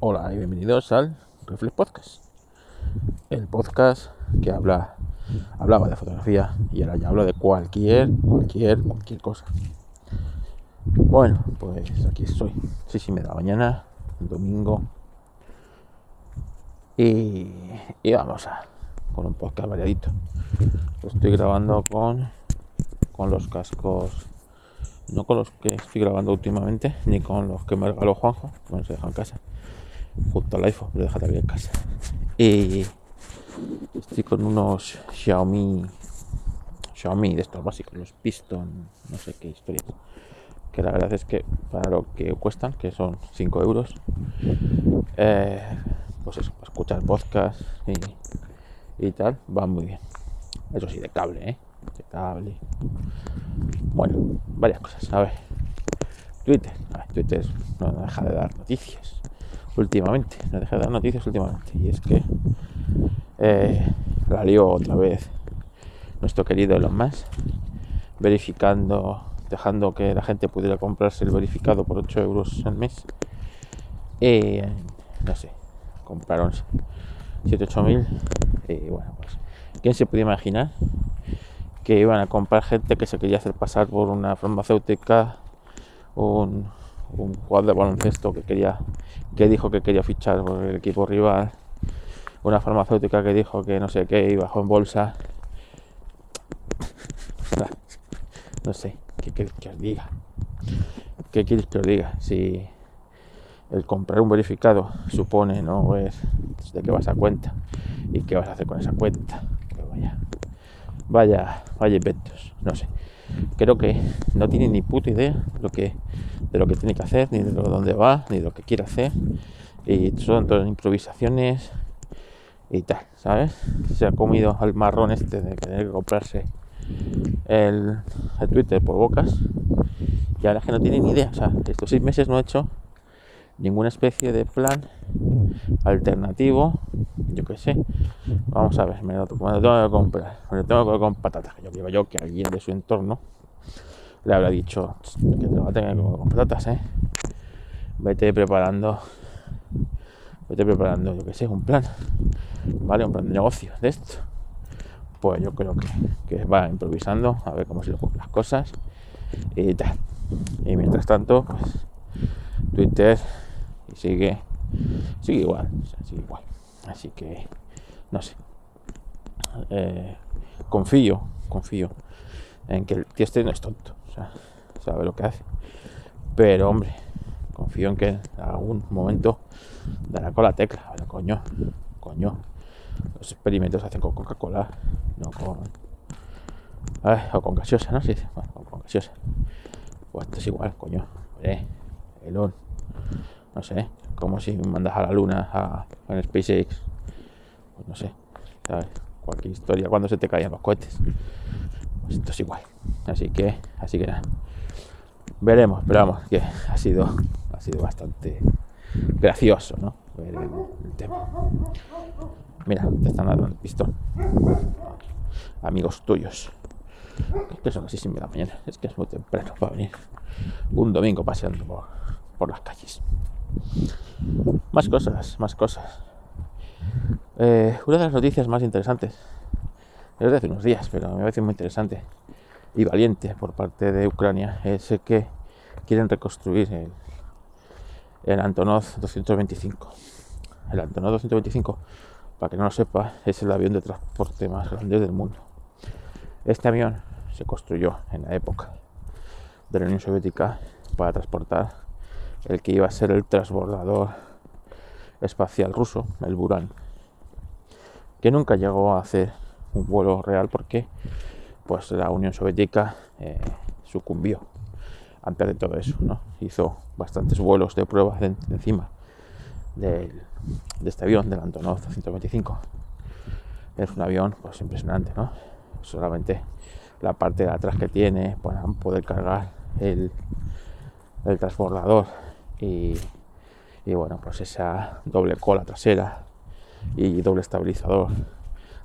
Hola y bienvenidos al Reflex Podcast. El podcast que habla, hablaba de fotografía y ahora ya hablo de cualquier, cualquier, cualquier cosa. Bueno, pues aquí estoy. Sí, sí, me da mañana, domingo. Y, y vamos a con un podcast variadito. Lo estoy grabando con, con los cascos no con los que estoy grabando últimamente, ni con los que me regaló Juanjo, que me se deja en casa, junto al iPhone, lo deja también en casa. Y estoy con unos Xiaomi, Xiaomi de estos básicos, los Piston, no sé qué historias. Que la verdad es que para lo que cuestan, que son 5 euros, eh, pues eso, escuchar podcast y, y tal, va muy bien. Eso sí, de cable, ¿eh? De cable. Bueno, varias cosas. A ver, Twitter. Twitter no deja de dar noticias últimamente. No deja de dar noticias últimamente. Y es que eh, la lió otra vez nuestro querido Elon Musk verificando, dejando que la gente pudiera comprarse el verificado por 8 euros al mes. Y no sé, compraron 7, 8 mil. Y bueno, pues, ¿quién se puede imaginar que iban a comprar gente que se quería hacer pasar por una farmacéutica, un, un jugador de baloncesto que quería, que dijo que quería fichar por el equipo rival, una farmacéutica que dijo que no sé qué y bajó en bolsa. No sé, ¿qué queréis que os diga? ¿Qué queréis que os diga? Si el comprar un verificado supone, ¿no? Es de qué vas a cuenta y qué vas a hacer con esa cuenta. Pues vaya, vaya, vaya inventos, no sé. Creo que no tiene ni puta idea lo que, de lo que tiene que hacer, ni de dónde va, ni de lo que quiere hacer. Y son todas improvisaciones y tal, ¿sabes? Se ha comido al marrón este de tener que comprarse el, el Twitter por bocas. Y ahora es que no tiene ni idea. O sea, estos seis meses no he hecho ninguna especie de plan alternativo, yo qué sé. Vamos a ver, me lo, tengo que comprar, me lo tengo que comprar con patatas. Yo digo yo que alguien de su entorno le habrá dicho que te lo va a tener con patatas, ¿eh? Vete preparando, vete preparando, yo qué sé, un plan, ¿vale? Un plan de negocio de esto. Pues yo creo que, que va improvisando, a ver cómo se le ocurren las cosas y tal. Y mientras tanto, pues Twitter y sigue, sigue igual, sigue igual. Así que, no sé. Eh, confío, confío en que el tío este no es tonto, o sea, sabe lo que hace. Pero, hombre, confío en que en algún momento dará con la tecla. Coño, coño. Los experimentos se hacen con Coca-Cola, no con. o con gaseosa, ¿no? Sí, bueno, con gaseosa. Pues esto es igual, coño. Eh, Elon no sé, como si mandas a la luna a, SpaceX, pues no sé, cualquier historia cuando se te caían los cohetes. Pues esto es igual. Así que, así que nada. Veremos, pero vamos, que ha sido, ha sido bastante gracioso, ¿no? El, tema. Mira, te están dando el pistón. Amigos tuyos. Es que son las 6 de la mañana. Es que es muy temprano para venir un domingo paseando por, por las calles. Más cosas, más cosas. Eh, una de las noticias más interesantes, es de hace unos días, pero me parece muy interesante y valiente por parte de Ucrania, es que quieren reconstruir el, Antonov 225. El Antonov 225, para que no lo sepa, es el avión de transporte más grande del mundo. Este avión se construyó en la época de la Unión Soviética para transportar el que iba a ser el transbordador espacial ruso, el Buran, que nunca llegó a hacer un vuelo real porque pues la Unión Soviética eh, sucumbió antes de todo eso, ¿no? Hizo bastantes vuelos de pruebas encima de este avión, del Antonov 125. Es un avión pues impresionante, ¿no? Solamente la parte de atrás que tiene para poder cargar el transbordador y, bueno, pues esa doble cola trasera y doble estabilizador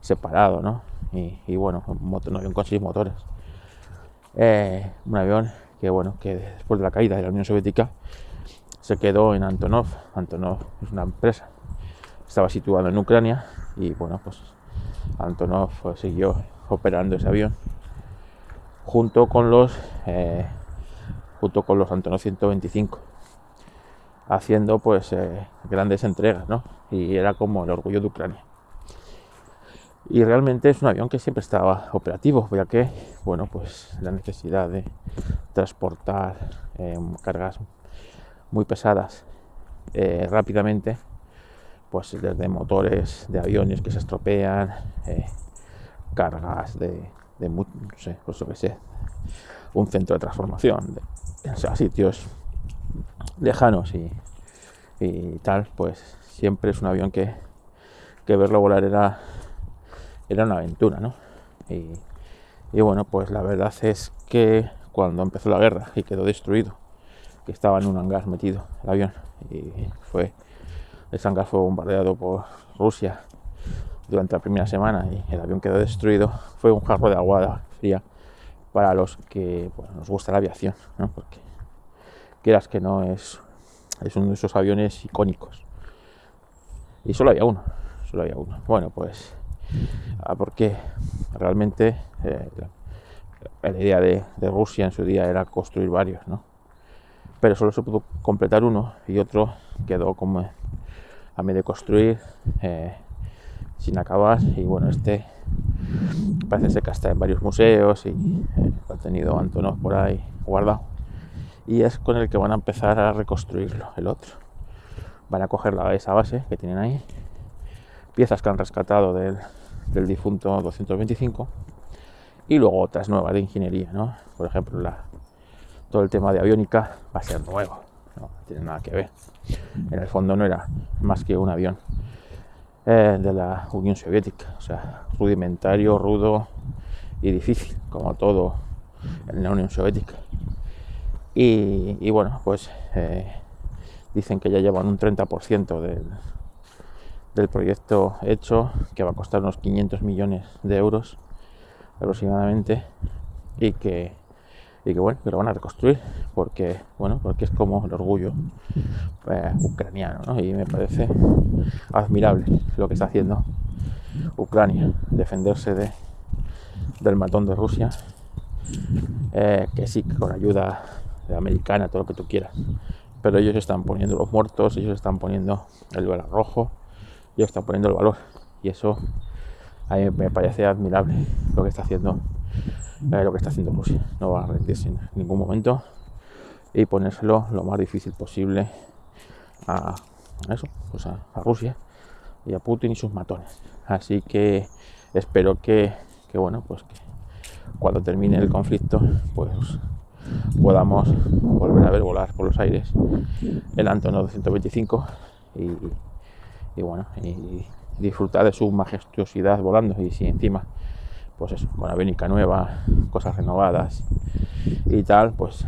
separado, ¿no? Y, bueno, un, avión con seis motores. Eh, un avión que, bueno, que después de la caída de la Unión Soviética se quedó en Antonov. Antonov es una empresa, estaba situado en Ucrania y bueno, pues Antonov pues, siguió operando ese avión junto con los eh, junto con los Antonov 125 haciendo pues eh, grandes entregas ¿no? y era como el orgullo de Ucrania y realmente es un avión que siempre estaba operativo ya que bueno pues la necesidad de transportar eh, cargas muy pesadas eh, rápidamente, pues desde motores de aviones que se estropean, eh, cargas de, no sé, pues un centro de transformación, de, sitios lejanos y, y, tal, pues siempre es un avión que, que verlo volar era, era una aventura, ¿no? Y, y bueno, pues la verdad es que cuando empezó la guerra y quedó destruido estaba en un hangar metido el avión y fue ese hangar fue bombardeado por Rusia durante la primera semana y el avión quedó destruido fue un jarro de agua fría para los que nos gusta la aviación ¿no? porque quieras que no es es uno de esos aviones icónicos. Y solo había uno solo había uno. Bueno pues ah, porque realmente eh, la, idea de, Rusia en su día era construir varios no pero solo se pudo completar uno y otro quedó como a medio construir eh, sin acabar. Y bueno este parece ser que está en varios museos y eh, ha tenido Antonov por ahí guardado y es con el que van a empezar a reconstruirlo el otro van a coger la, esa base que tienen ahí piezas que han rescatado del, del difunto 225 y luego otras nuevas de ingeniería ¿no? por ejemplo la todo el tema de aviónica va a ser nuevo, no tiene nada que ver. En el fondo no era más que un avión eh, de la Unión Soviética, o sea, rudimentario, rudo y difícil, como todo en la Unión Soviética. Y, bueno, pues eh, dicen que ya llevan un 30% del, del proyecto hecho, que va a costar unos 500 millones de euros aproximadamente, y que y que bueno, que lo van a reconstruir porque bueno, porque es como el orgullo eh, ucraniano, Y me parece admirable lo que está haciendo Ucrania, defenderse de, del matón de Rusia, eh, que sí, con ayuda americana, todo lo que tú quieras, pero ellos están poniendo los muertos, ellos están poniendo el valor rojo, ellos están poniendo el valor, y eso a mí me parece admirable lo que está haciendo lo que está haciendo Rusia. No va a rendirse en ningún momento y ponérselo lo más difícil posible a, eso, pues a, Rusia y a Putin y sus matones. Así que espero que, bueno, pues que cuando termine el conflicto, pues podamos volver a ver volar por los aires el Antonov 225 y, bueno, y disfrutar de su majestuosidad volando y si encima pues eso, con avénica nueva, cosas renovadas y tal, pues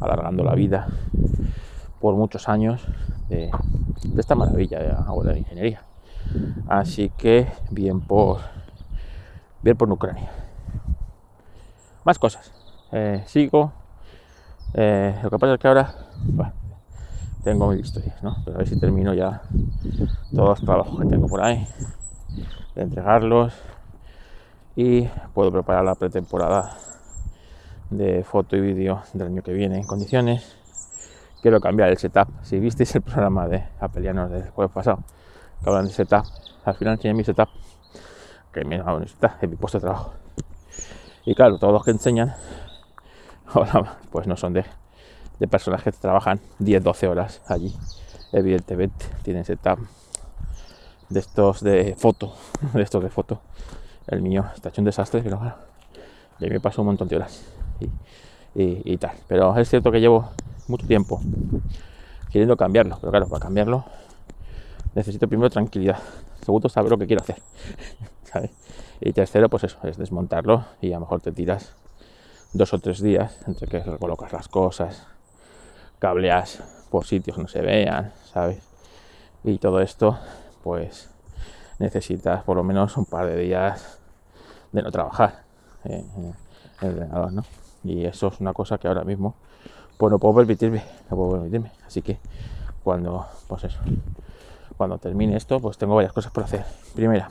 alargando la vida por muchos años de, esta maravilla de la, de ingeniería. Así que bien por bien por Ucrania. Más cosas. Eh, sigo. Eh, lo que pasa es que ahora tengo mil historias, ¿no? Pero a ver si termino ya todos los trabajos que tengo por ahí, de entregarlos y puedo preparar la pretemporada de foto y vídeo del año que viene en condiciones. Quiero cambiar el setup. Si visteis el programa de Apelianos del jueves pasado, que hablan de setup, al final enseñé mi setup, que me en mi puesto de trabajo. Y claro, todos los que enseñan, pues no son de, de personas que trabajan 10-12 horas allí. Evidentemente tienen setup de estos de foto, de estos de foto el mío está hecho un desastre, pero bueno, me paso un montón de horas y, tal. Pero es cierto que llevo mucho tiempo queriendo cambiarlo, pero claro, para cambiarlo necesito primero tranquilidad, segundo saber lo que quiero hacer. Y tercero, pues eso, es desmontarlo y a lo mejor te tiras dos o tres días entre que recolocas las cosas, cableas por sitios que no se vean, ¿sabes? Y todo esto, pues necesitas por lo menos un par de días de no trabajar eh, el ordenador, ¿no? Y eso es una cosa que ahora mismo pues no puedo permitirme, no puedo permitirme. Así que cuando, pues eso, cuando termine esto, pues tengo varias cosas por hacer. Primera,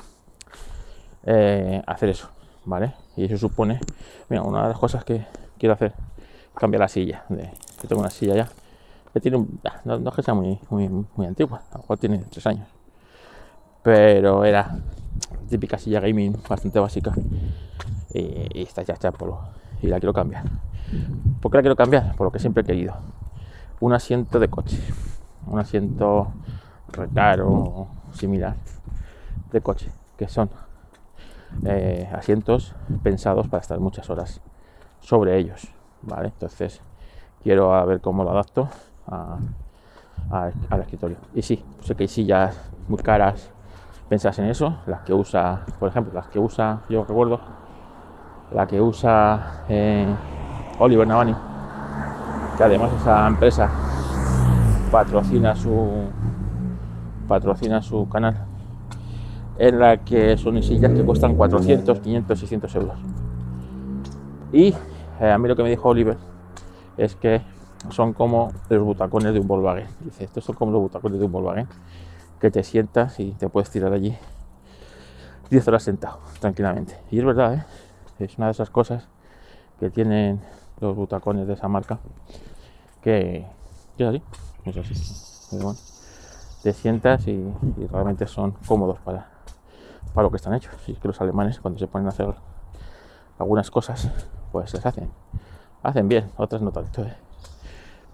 eh, hacer eso, ¿vale? Y eso supone, mira, una de las cosas que quiero hacer, cambiar la silla. De, yo tengo una silla ya, que tiene un, no, no es que sea muy, muy, muy antigua, a lo mejor tiene tres años, pero era típica silla gaming bastante básica y, y está ya hecha y la quiero cambiar. ¿Por qué la quiero cambiar? Por lo que siempre he querido. Un asiento de coche, un asiento recaro similar de coche, que son eh, asientos pensados para estar muchas horas sobre ellos, ¿vale? Entonces quiero a ver cómo lo adapto a- al escritorio. Y sí, sé que hay sillas muy caras pensadas en eso, las que usa, por ejemplo, las que usa, yo recuerdo, la que usa eh, Oliver Navani, que además esa empresa patrocina su patrocina su canal en la que son sillas que cuestan 400, 500, 600 euros. Y eh, a mí lo que me dijo Oliver es que son como los butacones de un Volkswagen. Dice, estos son como los butacones de un Volkswagen, que te sientas y te puedes tirar allí 10 horas sentado, tranquilamente. Y es verdad, ¿eh? es una de esas cosas que tienen los butacones de esa marca, que, es así, es así. Te sientas y realmente son cómodos para, para lo que están hechos. Y es que los alemanes cuando se ponen a hacer algunas cosas, pues las hacen. Hacen bien, otras no tanto, ¿eh?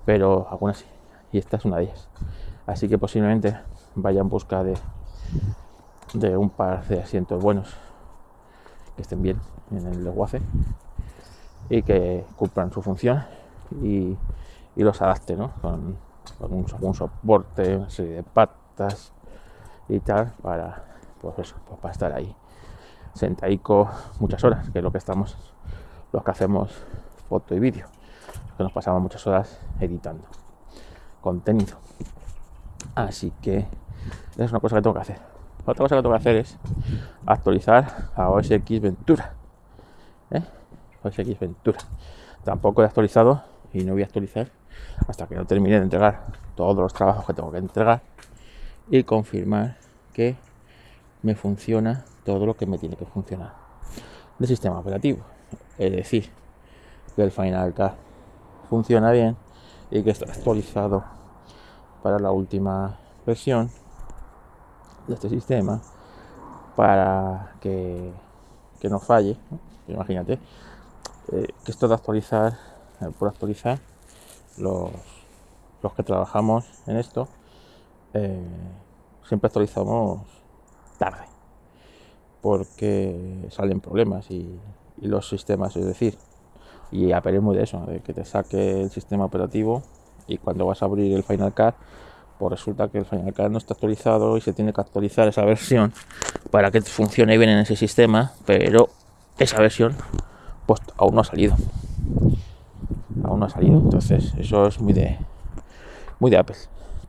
pero algunas sí. Y esta es una de ellas. Así que posiblemente vaya en busca de, de un par de asientos buenos que estén bien en el lenguaje y que cumplan su función y, y los adapte ¿no? con, con un, un soporte, una serie de patas y tal para, pues eso, pues para estar ahí sentaico muchas horas, que es lo que estamos, los que hacemos foto y vídeo, que nos pasamos muchas horas editando contenido. Así que es una cosa que tengo que hacer. Otra cosa que tengo que hacer es actualizar a OS X Ventura. ¿eh? OS Ventura. Tampoco he actualizado y no voy a actualizar hasta que no termine de entregar todos los trabajos que tengo que entregar y confirmar que me funciona todo lo que me tiene que funcionar del sistema operativo. Es decir, que el Final Cut funciona bien y que está actualizado para la última versión de este sistema para que, que no falle. ¿no? Imagínate eh, que esto de actualizar, eh, por actualizar, los, los que trabajamos en esto, eh, siempre actualizamos tarde porque salen problemas y, los sistemas, es decir, y es muy de eso, de que te saque el sistema operativo y cuando vas a abrir el Final Cut, pues resulta que el Final Cut no está actualizado y se tiene que actualizar esa versión para que funcione bien en ese sistema, pero esa versión pues aún no ha salido. Aún no ha salido. Entonces, eso es muy de muy de Apple.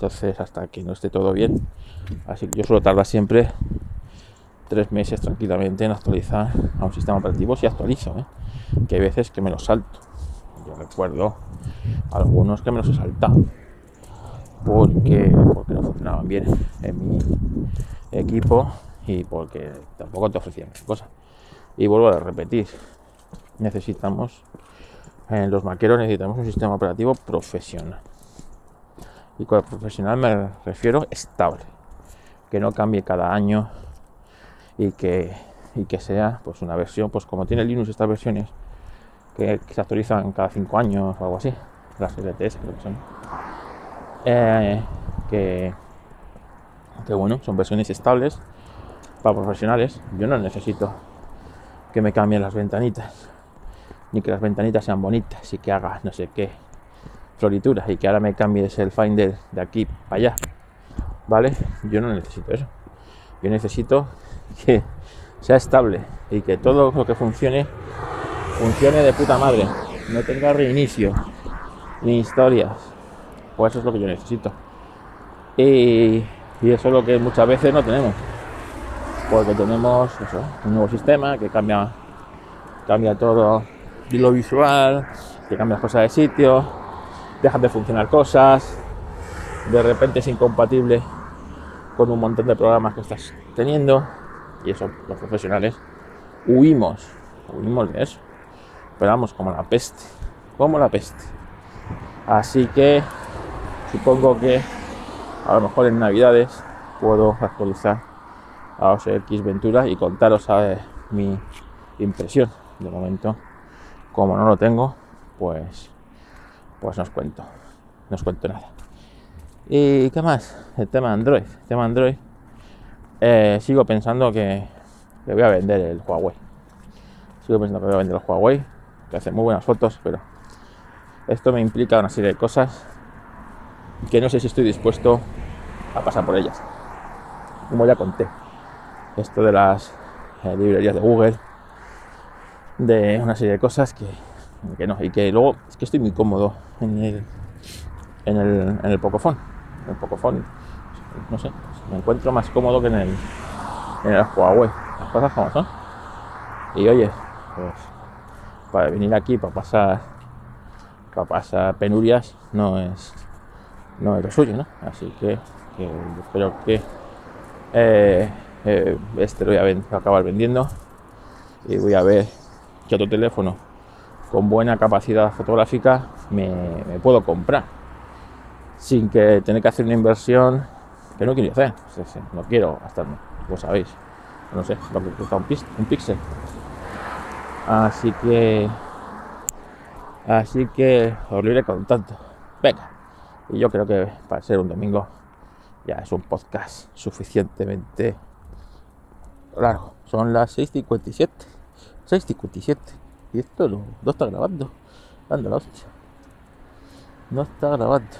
Entonces, hasta que no esté todo bien, así que yo suelo tardar siempre tres meses tranquilamente en actualizar a un sistema operativo si actualizo, ¿eh? que hay veces que me los salto. Yo recuerdo algunos que me los he saltado porque, porque no funcionaban bien en mi equipo y porque tampoco te ofrecían cosas. Y vuelvo a repetir, necesitamos, en los maqueros necesitamos un sistema operativo profesional. Y con profesional me refiero estable, que no cambie cada año y que, y que sea pues una versión, pues como tiene Linux estas versiones que, se actualizan cada 5 años o algo así, las LTS creo que son. Eh, que bueno, son versiones estables para profesionales. Yo no necesito que me cambien las ventanitas, ni que las ventanitas sean bonitas y que haga no sé qué florituras y que ahora me cambies el Finder de aquí para allá. ¿Vale? Yo no necesito eso. Yo necesito que sea estable y que todo lo que funcione funcione de puta madre. No tenga reinicio ni historias. Pues eso es lo que yo necesito. Y, eso es lo que muchas veces no tenemos. Porque tenemos un nuevo sistema que cambia, cambia todo lo visual, que cambia cosas de sitio dejan de funcionar cosas, de repente es incompatible con un montón de programas que estás teniendo y eso los profesionales huimos, huimos de eso. Pero vamos, como la peste, como la peste. Así que supongo que a lo mejor en Navidades puedo actualizar a OSX Ventura y contaros a mi impresión. De momento, como no lo tengo, pues, pues no os cuento, no os cuento nada. ¿Y qué más? El tema Android. El tema Android. Eh, sigo pensando que, que voy a vender el Huawei. Sigo pensando que voy a vender el Huawei, que hace muy buenas fotos, pero esto me implica una serie de cosas que no sé si estoy dispuesto a pasar por ellas. Como ya conté, esto de las eh, librerías de Google, de una serie de cosas que, que, no, y que luego es que estoy muy cómodo en el, en el, en el Pocophone. En el Pocophone, no sé, me encuentro más cómodo que en el, en el Huawei. Las cosas como son. Y oye, pues para venir aquí para pasar para pasar penurias no es no es lo suyo, ¿no? Así que, espero que eh, eh, este lo voy a acabar vendiendo y voy a ver qué otro teléfono con buena capacidad fotográfica me, puedo comprar sin que tener que hacer una inversión que no quiero hacer. no quiero gastarme, vos sabéis. No sé, lo que cuesta un, píxel. Así que. Así que os lo iré contando. Venga. Y yo creo que para ser un domingo ya es un podcast suficientemente largo. Son las 6.57. 6.57. Y esto no, está grabando. Anda la hostia. No está grabando.